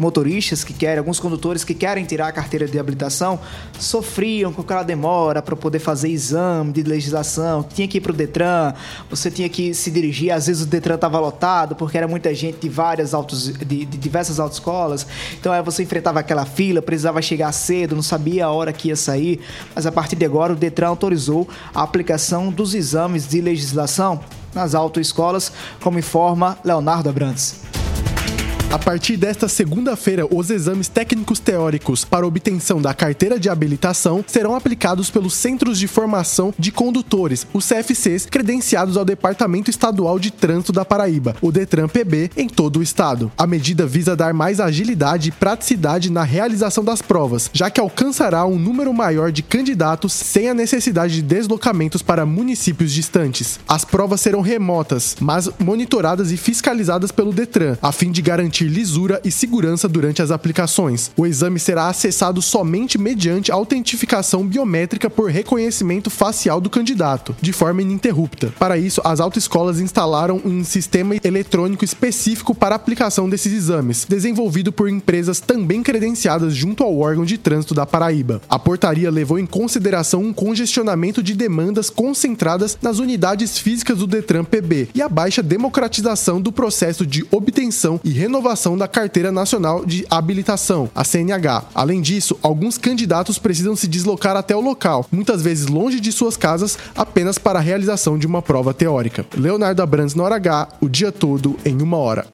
motoristas que querem, alguns condutores que querem tirar a carteira de habilitação, sofriam com aquela demora para poder fazer exame de legislação, tinha que ir para o Detran, você tinha que se dirigir, às vezes o Detran estava lotado porque era muita gente de várias autos, de, de diversas autoescolas, então aí você enfrentava aquela fila, precisava chegar cedo, não sabia a hora que ia sair, mas a partir de agora o Detran autorizou a aplicação dos exames de legislação nas autoescolas, como informa Leonardo Abrantes. A partir desta segunda-feira, os exames técnicos teóricos para obtenção da carteira de habilitação serão aplicados pelos Centros de Formação de Condutores, os CFCs, credenciados ao Departamento Estadual de Trânsito da Paraíba, o Detran PB, em todo o estado. A medida visa dar mais agilidade e praticidade na realização das provas, já que alcançará um número maior de candidatos sem a necessidade de deslocamentos para municípios distantes. As provas serão remotas, mas monitoradas e fiscalizadas pelo Detran, a fim de garantir garantir lisura e segurança durante as aplicações. O exame será acessado somente mediante autentificação biométrica por reconhecimento facial do candidato, de forma ininterrupta. Para isso, as autoescolas instalaram um sistema eletrônico específico para aplicação desses exames, desenvolvido por empresas também credenciadas junto ao órgão de trânsito da Paraíba. A portaria levou em consideração um congestionamento de demandas concentradas nas unidades físicas do Detran PB e a baixa democratização do processo de obtenção e renovação da Carteira Nacional de Habilitação, a CNH. Além disso, alguns candidatos precisam se deslocar até o local, muitas vezes longe de suas casas, apenas para a realização de uma prova teórica. Leonardo Abrantes na hora H, o dia todo em uma hora.